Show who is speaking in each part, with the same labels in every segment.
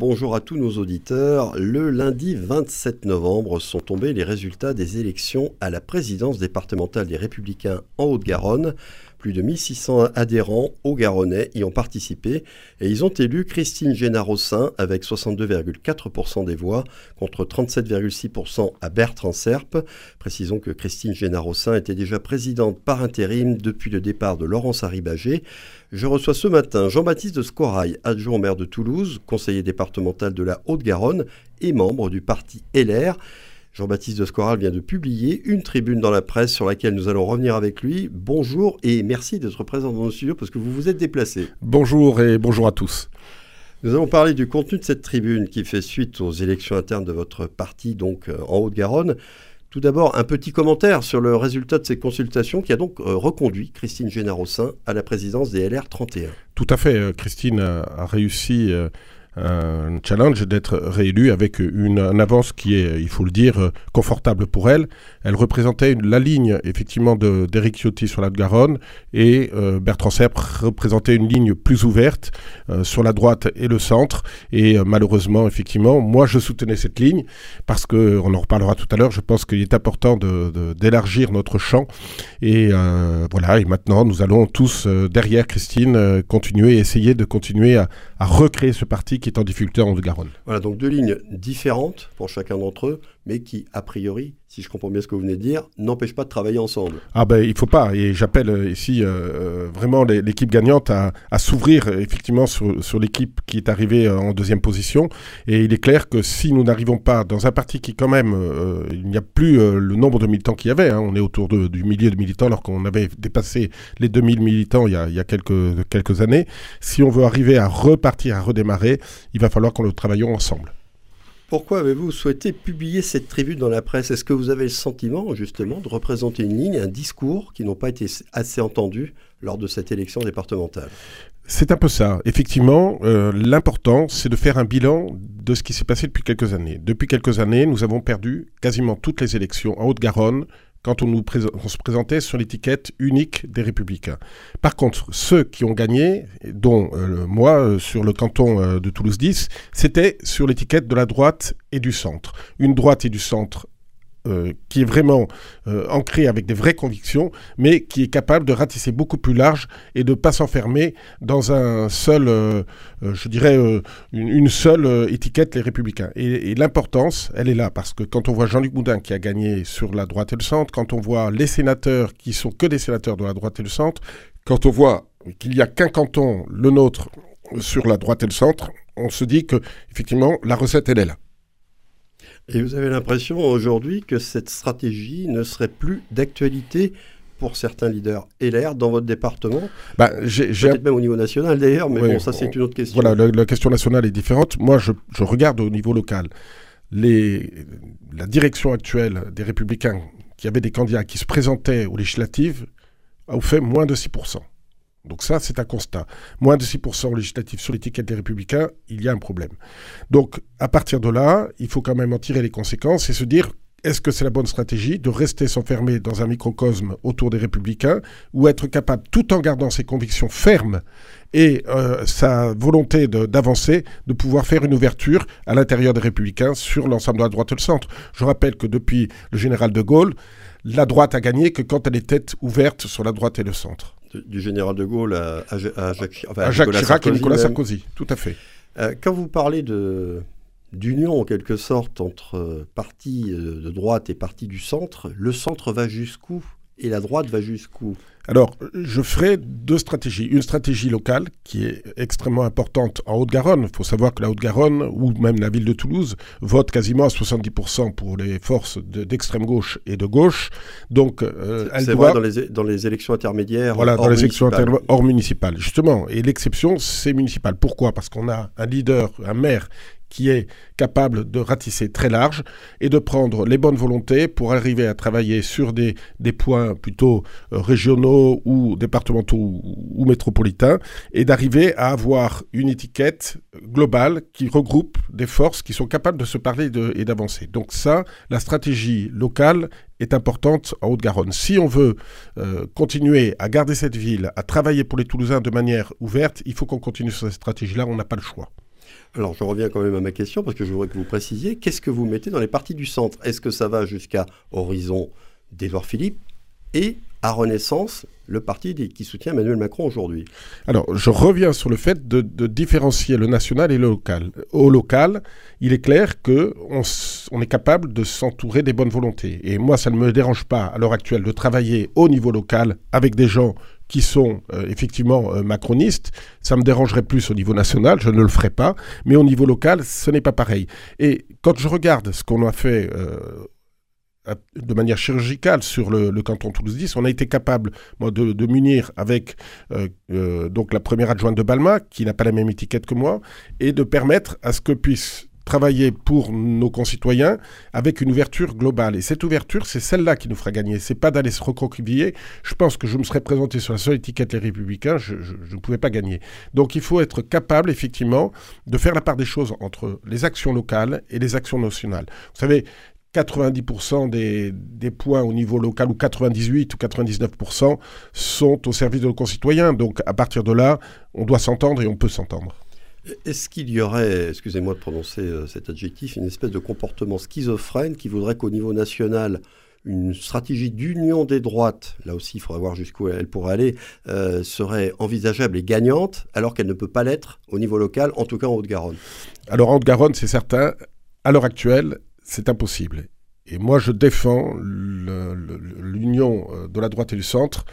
Speaker 1: Bonjour à tous nos auditeurs. Le lundi 27 novembre sont tombés les résultats des élections à la présidence départementale des Républicains en Haute-Garonne. Plus de 1600 adhérents au Garonnais y ont participé et ils ont élu Christine Génarossin avec 62,4% des voix contre 37,6% à Bertrand Serpe. Précisons que Christine Génarossin était déjà présidente par intérim depuis le départ de Laurence Haribagé. Je reçois ce matin Jean-Baptiste de Scorail, adjoint au maire de Toulouse, conseiller départemental de la Haute-Garonne et membre du parti LR. Jean-Baptiste de Scoral vient de publier une tribune dans la presse sur laquelle nous allons revenir avec lui. Bonjour et merci d'être présent dans nos studios parce que vous vous êtes déplacé.
Speaker 2: Bonjour et bonjour à tous.
Speaker 1: Nous allons parler du contenu de cette tribune qui fait suite aux élections internes de votre parti, donc euh, en Haute-Garonne. Tout d'abord, un petit commentaire sur le résultat de ces consultations qui a donc euh, reconduit Christine Génarossin à la présidence des LR 31.
Speaker 2: Tout à fait. Euh, Christine a, réussi un challenge d'être réélue avec une, avance qui est, il faut le dire, confortable pour elle. Elle représentait la ligne, effectivement, d'Éric Ciotti sur la Garonne et euh, Bertrand Serre représentait une ligne plus ouverte euh, sur la droite et le centre. Et euh, malheureusement, effectivement, moi, je soutenais cette ligne parce que, on en reparlera tout à l'heure, je pense qu'il est important d'élargir de, notre champ. Et voilà, et maintenant, nous allons tous, derrière Christine, continuer essayer de continuer à, à recréer ce parti qui est en difficulté en Haute-Garonne.
Speaker 1: Voilà, donc deux lignes différentes pour chacun d'entre eux, mais qui, a priori, si je comprends bien ce que vous venez de dire, n'empêchent pas de travailler ensemble.
Speaker 2: Ah ben il faut pas, et j'appelle euh, ici euh, euh, vraiment l'équipe gagnante à, s'ouvrir effectivement sur, l'équipe qui est arrivée en deuxième position, et il est clair que si nous n'arrivons pas dans un parti qui quand même, il n'y a plus le nombre de militants qu'il y avait, hein, on est autour du millier de militants alors qu'on avait dépassé les 2000 militants il y a, quelques, années, si on veut arriver à repartir, à redémarrer, il va falloir qu'on le travaillions ensemble.
Speaker 1: Pourquoi avez-vous souhaité publier cette tribune dans la presse? Est-ce que vous avez le sentiment justement de représenter une ligne, un discours qui n'ont pas été assez entendus lors de cette élection départementale?
Speaker 2: C'est un peu ça. Effectivement, euh, l'important, c'est de faire un bilan de ce qui s'est passé depuis quelques années. Depuis quelques années, nous avons perdu quasiment toutes les élections en Haute-Garonne, quand on, se présentait sur l'étiquette unique des républicains. Par contre, ceux qui ont gagné, dont euh, moi euh, sur le canton euh, de Toulouse 10, c'était sur l'étiquette de la droite et du centre. Une droite et du centre euh, qui est vraiment euh, ancré avec des vraies convictions, mais qui est capable de ratisser beaucoup plus large et de ne pas s'enfermer dans un seul, euh, je dirais, une, seule étiquette, les républicains. Et, l'importance, elle est là, parce que quand on voit Jean-Luc Boudin qui a gagné sur la droite et le centre, quand on voit les sénateurs qui sont que des sénateurs de la droite et le centre, quand on voit qu'il n'y a qu'un canton, le nôtre, sur la droite et le centre, on se dit que effectivement la recette elle est là.
Speaker 1: Et vous avez l'impression aujourd'hui que cette stratégie ne serait plus d'actualité pour certains leaders LR dans votre département bah, Peut-être même au niveau national d'ailleurs, mais bon, ça c'est une autre question.
Speaker 2: Voilà, la, question nationale est différente. Moi, je, je regarde au niveau local. Les, la direction actuelle des Républicains, qui avait des candidats qui se présentaient aux législatives, a fait moins de 6%. Donc ça, c'est un constat. Moins de 6% législatif sur l'étiquette des républicains, il y a un problème. Donc à partir de là, il faut quand même en tirer les conséquences et se dire est-ce que c'est la bonne stratégie de rester s'enfermer dans un microcosme autour des républicains ou être capable, tout en gardant ses convictions fermes et euh, sa volonté d'avancer, de, pouvoir faire une ouverture à l'intérieur des républicains sur l'ensemble de la droite et le centre? Je rappelle que depuis le général de Gaulle, la droite a gagné que quand elle était ouverte sur la droite et le centre
Speaker 1: du général de Gaulle à, Jacques,
Speaker 2: Chirac et Nicolas Sarkozy, tout à fait.
Speaker 1: Euh, quand vous parlez de d'union en quelque sorte entre partis euh, de droite et partis du centre, le centre va jusqu'où? Et la droite va jusqu'où?
Speaker 2: Alors, je ferai deux stratégies. Une stratégie locale qui est extrêmement importante en Haute-Garonne. Il faut savoir que la Haute-Garonne, ou même la ville de Toulouse, vote quasiment à 70% pour les forces d'extrême gauche et de gauche. Donc,
Speaker 1: euh, elle doit... vrai dans les, dans les élections intermédiaires.
Speaker 2: Voilà, dans les élections hors municipales, justement. Et l'exception, c'est municipal. Pourquoi? Parce qu'on a un leader, un maire qui est capable de ratisser très large et de prendre les bonnes volontés pour arriver à travailler sur des, points plutôt euh, régionaux ou départementaux ou, métropolitains et d'arriver à avoir une étiquette globale qui regroupe des forces qui sont capables de se parler et d'avancer. Donc ça, la stratégie locale est importante en Haute-Garonne. Si on veut euh, continuer à garder cette ville, à travailler pour les Toulousains de manière ouverte, il faut qu'on continue sur cette stratégie-là, on n'a pas le choix.
Speaker 1: Alors je reviens quand même à ma question parce que je voudrais que vous précisiez, qu'est-ce que vous mettez dans les partis du centre? Est-ce que ça va jusqu'à Horizon d'Edouard Philippe et à Renaissance, le parti qui soutient Emmanuel Macron aujourd'hui?
Speaker 2: Alors, je reviens sur le fait de, différencier le national et le local. Au local, il est clair qu'on on est capable de s'entourer des bonnes volontés. Et moi, ça ne me dérange pas, à l'heure actuelle, de travailler au niveau local avec des gens qui sont euh, effectivement euh, macronistes, ça me dérangerait plus au niveau national, je ne le ferai pas, mais au niveau local, ce n'est pas pareil. Et quand je regarde ce qu'on a fait euh, de manière chirurgicale sur le, canton Toulouse 10, on a été capable moi, de, munir avec donc la première adjointe de Balma, qui n'a pas la même étiquette que moi, et de permettre à ce que puisse travailler pour nos concitoyens avec une ouverture globale. Et cette ouverture, c'est celle-là qui nous fera gagner. C'est pas d'aller se recroqueviller. Je pense que je me serais présenté sur la seule étiquette Les Républicains, je, ne pouvais pas gagner. Donc il faut être capable, effectivement, de faire la part des choses entre les actions locales et les actions nationales. Vous savez, 90% des, des, points au niveau local, ou 98 ou 99%, sont au service de nos concitoyens. Donc à partir de là, on doit s'entendre et on peut s'entendre.
Speaker 1: Est-ce qu'il y aurait, excusez-moi de prononcer euh, cet adjectif, une espèce de comportement schizophrène qui voudrait qu'au niveau national, une stratégie d'union des droites, là aussi il faudra voir jusqu'où elle pourrait aller, euh, serait envisageable et gagnante, alors qu'elle ne peut pas l'être au niveau local, en tout cas en Haute-Garonne?
Speaker 2: Alors en Haute-Garonne, c'est certain, à l'heure actuelle, c'est impossible. Et moi, je défends l'union euh, de la droite et du centre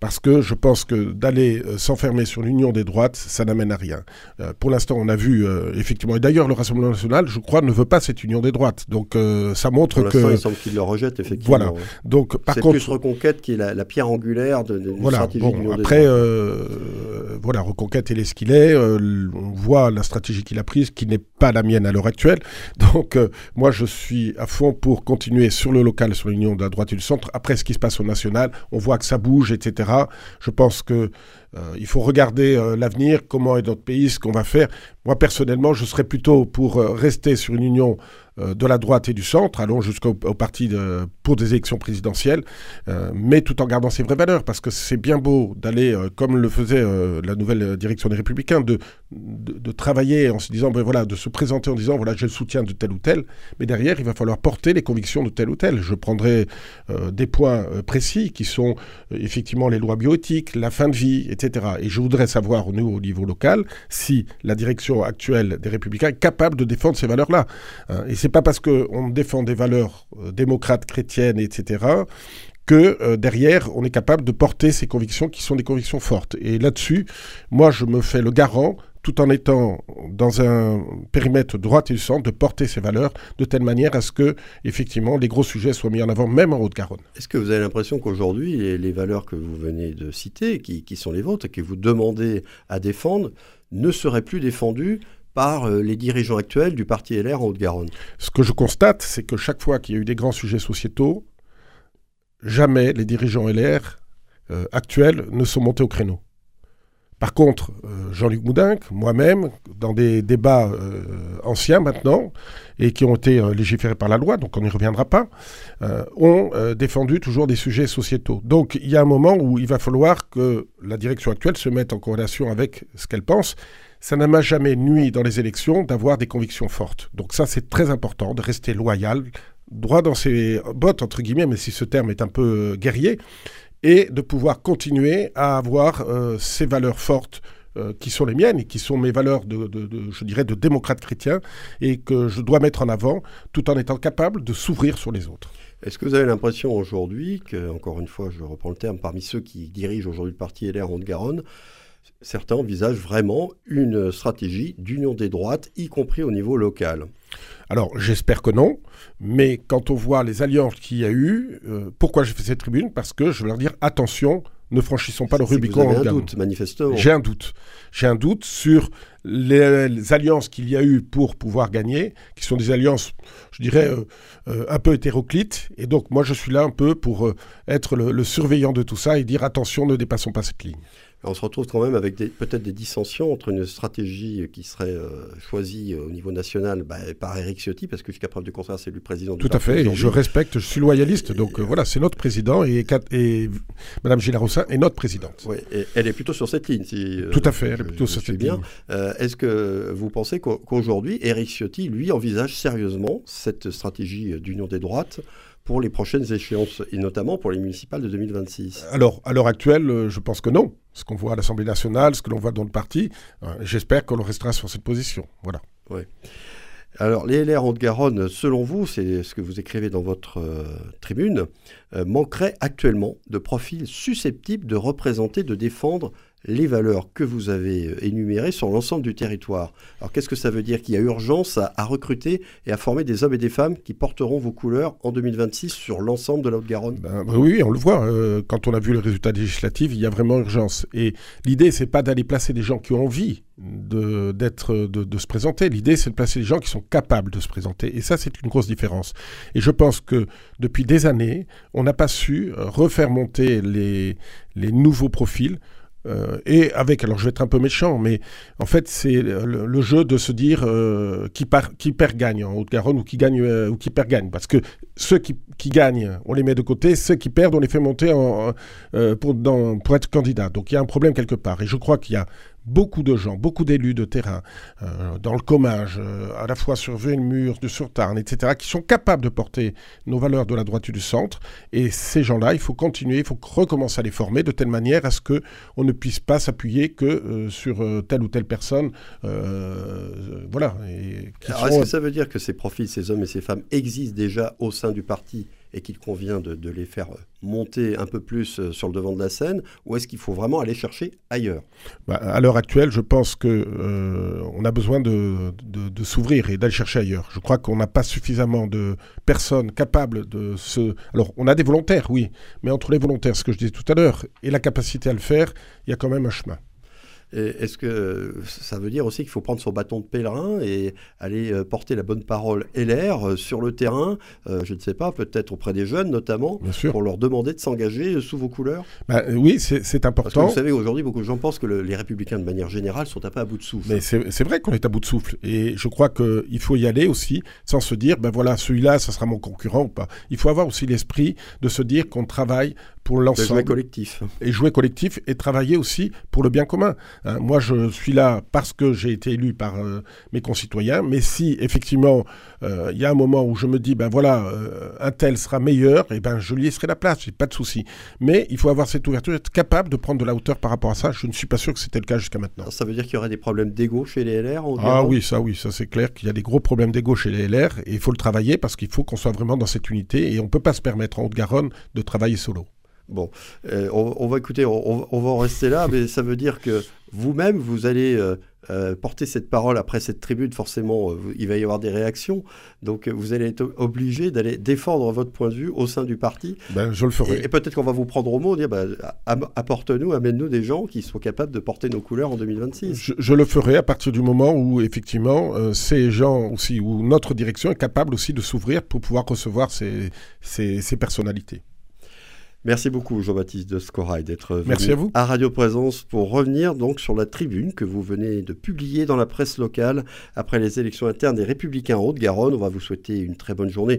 Speaker 2: parce que je pense que d'aller euh, s'enfermer sur l'union des droites, ça n'amène à rien. Euh, pour l'instant, on a vu euh, effectivement, et d'ailleurs le Rassemblement national, je crois, ne veut pas cette union des droites. Donc ça montre
Speaker 1: pour
Speaker 2: que
Speaker 1: il semble qu'il le rejette effectivement.
Speaker 2: Voilà. Donc par
Speaker 1: contre, plus Reconquête qui est la, pierre angulaire de, de
Speaker 2: voilà.
Speaker 1: stratégie
Speaker 2: bon, Après, voilà, Reconquête, il est ce qu'il est. on voit la stratégie qu'il a prise, qui n'est pas la mienne à l'heure actuelle. Donc moi, je suis à fond pour continuer sur le local, sur l'union de la droite et du centre. Après, ce qui se passe au national, on voit que ça bouge, etc. Je pense que euh, il faut regarder euh, l'avenir, comment est notre pays, ce qu'on va faire. Moi, personnellement, je serais plutôt pour euh, rester sur une union de la droite et du centre, allons jusqu'au parti pour des élections présidentielles, mais tout en gardant ses vraies valeurs, parce que c'est bien beau d'aller, comme le faisait la nouvelle direction des Républicains, de, de, travailler en se disant, ben voilà, de se présenter en disant, voilà, j'ai le soutien de tel ou tel, mais derrière, il va falloir porter les convictions de tel ou tel. Je prendrai des points précis qui sont effectivement les lois bioéthiques, la fin de vie, etc. Et je voudrais savoir, nous, au niveau local, si la direction actuelle des Républicains est capable de défendre ces valeurs-là. Hein. Et c'est pas parce qu'on défend des valeurs euh, démocrates, chrétiennes, etc., que euh, derrière, on est capable de porter ces convictions qui sont des convictions fortes. Et là-dessus, moi, je me fais le garant tout en étant dans un périmètre droite et du centre, de porter ces valeurs de telle manière à ce que, effectivement, les gros sujets soient mis en avant, même en Haute-Garonne.
Speaker 1: Est-ce que vous avez l'impression qu'aujourd'hui, les, valeurs que vous venez de citer, qui, sont les vôtres et que vous demandez à défendre, ne seraient plus défendues par euh, les dirigeants actuels du parti LR en Haute-Garonne?
Speaker 2: Ce que je constate, c'est que chaque fois qu'il y a eu des grands sujets sociétaux, jamais les dirigeants LR euh, actuels ne sont montés au créneau. Par contre, euh, Jean-Luc Moudinque, moi-même, dans des débats euh, anciens maintenant, et qui ont été euh, légiférés par la loi, donc on n'y reviendra pas, ont défendu toujours des sujets sociétaux. Donc il y a un moment où il va falloir que la direction actuelle se mette en corrélation avec ce qu'elle pense. Ça ne m'a jamais nuit dans les élections d'avoir des convictions fortes. Donc ça, c'est très important de rester loyal, droit dans ses bottes, entre guillemets, mais si ce terme est un peu guerrier, et de pouvoir continuer à avoir euh, ces valeurs fortes euh, qui sont les miennes et qui sont mes valeurs de, je dirais, de démocrate chrétien et que je dois mettre en avant tout en étant capable de s'ouvrir sur les autres.
Speaker 1: Est-ce que vous avez l'impression aujourd'hui que, encore une fois, je reprends le terme, parmi ceux qui dirigent aujourd'hui le parti LR en Haute-Garonne, certains envisagent vraiment une stratégie d'union des droites, y compris au niveau local?
Speaker 2: Alors j'espère que non, mais quand on voit les alliances qu'il y a eu, euh, pourquoi j'ai fait cette tribune? Parce que je veux leur dire attention, ne franchissons pas le Rubicon.
Speaker 1: Avez un doute, manifestement.
Speaker 2: J'ai un doute. J'ai un doute sur les, alliances qu'il y a eu pour pouvoir gagner, qui sont des alliances, je dirais, euh, euh, un peu hétéroclites. Et donc moi je suis là un peu pour être le surveillant de tout ça et dire attention, ne dépassons pas cette ligne.
Speaker 1: On se retrouve quand même avec peut-être des dissensions entre une stratégie qui serait choisie au niveau national bah, par Eric Ciotti, parce que jusqu'à preuve du contraire, c'est lui le président
Speaker 2: Tout à fait, et je respecte, je suis loyaliste, donc voilà, c'est notre président, et, et Mme Gilles Roussin est notre présidente.
Speaker 1: Oui, et elle est plutôt sur cette ligne. Si,
Speaker 2: Tout à fait, elle est plutôt sur cette bien.
Speaker 1: ligne. Est-ce que vous pensez qu'aujourd'hui, Eric Ciotti, lui, envisage sérieusement cette stratégie d'union des droites pour les prochaines échéances, et notamment pour les municipales de 2026
Speaker 2: Alors, à l'heure actuelle, euh, je pense que non. Ce qu'on voit à l'Assemblée nationale, ce que l'on voit dans le parti, euh, j'espère qu'on restera sur cette position. Voilà.
Speaker 1: Oui. Alors, les LR en Haute-Garonne, selon vous, c'est ce que vous écrivez dans votre euh, tribune, manqueraient actuellement de profils susceptibles de représenter, de défendre les valeurs que vous avez euh, énumérées sur l'ensemble du territoire. Alors qu'est-ce que ça veut dire Qu'il y a urgence à, recruter et à former des hommes et des femmes qui porteront vos couleurs en 2026 sur l'ensemble de la Haute-Garonne
Speaker 2: ben, Oui, on le voit. Euh, quand on a vu le résultat législatif, il y a vraiment urgence. Et l'idée, c'est pas d'aller placer des gens qui ont envie de, d'être, de se présenter. L'idée, c'est de placer des gens qui sont capables de se présenter. Et ça, c'est une grosse différence. Et je pense que depuis des années, on n'a pas su euh, refaire monter les, les nouveaux profils euh, et avec, alors je vais être un peu méchant, mais en fait c'est le, jeu de se dire euh, qui, qui, perd gagne en Haute-Garonne ou qui gagne euh, ou qui perd gagne, parce que ceux qui, gagnent, on les met de côté, ceux qui perdent, on les fait monter pour, pour être candidat. Donc il y a un problème quelque part, et je crois qu'il y a beaucoup de gens, beaucoup d'élus de terrain, euh, dans le commage, euh, à la fois sur de sur Tarn, etc., qui sont capables de porter nos valeurs de la droite et du centre. Et ces gens-là, il faut continuer, il faut recommencer à les former de telle manière à ce qu'on ne puisse pas s'appuyer que euh, sur telle ou telle personne. voilà.
Speaker 1: Alors, est-ce que ça veut dire que ces profils, ces hommes et ces femmes existent déjà au sein du parti et qu'il convient de, les faire monter un peu plus euh, sur le devant de la scène, ou est-ce qu'il faut vraiment aller chercher ailleurs?
Speaker 2: Bah, À l'heure actuelle, je pense qu'on euh, a besoin de, de, s'ouvrir et d'aller chercher ailleurs. Je crois qu'on n'a pas suffisamment de personnes capables de se... Alors, on a des volontaires, oui, mais entre les volontaires, ce que je disais tout à l'heure, et la capacité à le faire, il y a quand même un chemin.
Speaker 1: Est-ce que ça veut dire aussi qu'il faut prendre son bâton de pèlerin et aller euh, porter la bonne parole LR euh, sur le terrain, euh, je ne sais pas, peut-être auprès des jeunes notamment, pour leur demander de s'engager sous vos couleurs?
Speaker 2: Bah, Oui, c'est important. Parce que
Speaker 1: vous savez, aujourd'hui, beaucoup de gens pensent que les républicains, de manière générale, sont un peu à bout de souffle.
Speaker 2: Mais c'est vrai qu'on est à bout de souffle. Et je crois qu'il faut y aller aussi sans se dire, ben voilà, celui-là, ça sera mon concurrent ou pas. Il faut avoir aussi l'esprit de se dire qu'on travaille pour l'ensemble.
Speaker 1: Jouer collectif.
Speaker 2: Et jouer collectif et travailler aussi pour le bien commun. Hein, moi, je suis là parce que j'ai été élu par euh, mes concitoyens, mais si effectivement euh, il y a un moment où je me dis, ben voilà, euh, un tel sera meilleur, et eh ben je lui laisserai la place, j'ai pas de souci. Mais il faut avoir cette ouverture, être capable de prendre de la hauteur par rapport à ça. Je ne suis pas sûr que c'était le cas jusqu'à maintenant.
Speaker 1: ça veut dire qu'il y aurait des problèmes d'ego chez les LR
Speaker 2: Ah oui, ça oui, ça c'est clair qu'il y a des gros problèmes d'ego chez les LR et il faut le travailler parce qu'il faut qu'on soit vraiment dans cette unité et on peut pas se permettre en Haute-Garonne de travailler solo.
Speaker 1: Bon, euh, on, va écouter, on, va en rester là, mais ça veut dire que vous-même, vous allez euh, euh, porter cette parole après cette tribune. Forcément, il va y avoir des réactions. Donc, vous allez être obligé d'aller défendre votre point de vue au sein du parti.
Speaker 2: Ben, je le ferai.
Speaker 1: Et, peut-être qu'on va vous prendre au mot, dire bah, apporte-nous, amène-nous des gens qui soient capables de porter nos couleurs en 2026.
Speaker 2: Je, le ferai à partir du moment où, effectivement, ces gens aussi, où notre direction est capable aussi de s'ouvrir pour pouvoir recevoir ces, ces personnalités.
Speaker 1: Merci beaucoup Jean-Baptiste de Scorail d'être venu à, Radio Présence pour revenir donc sur la tribune que vous venez de publier dans la presse locale après les élections internes des Républicains en Haute-Garonne. On va vous souhaiter une très bonne journée.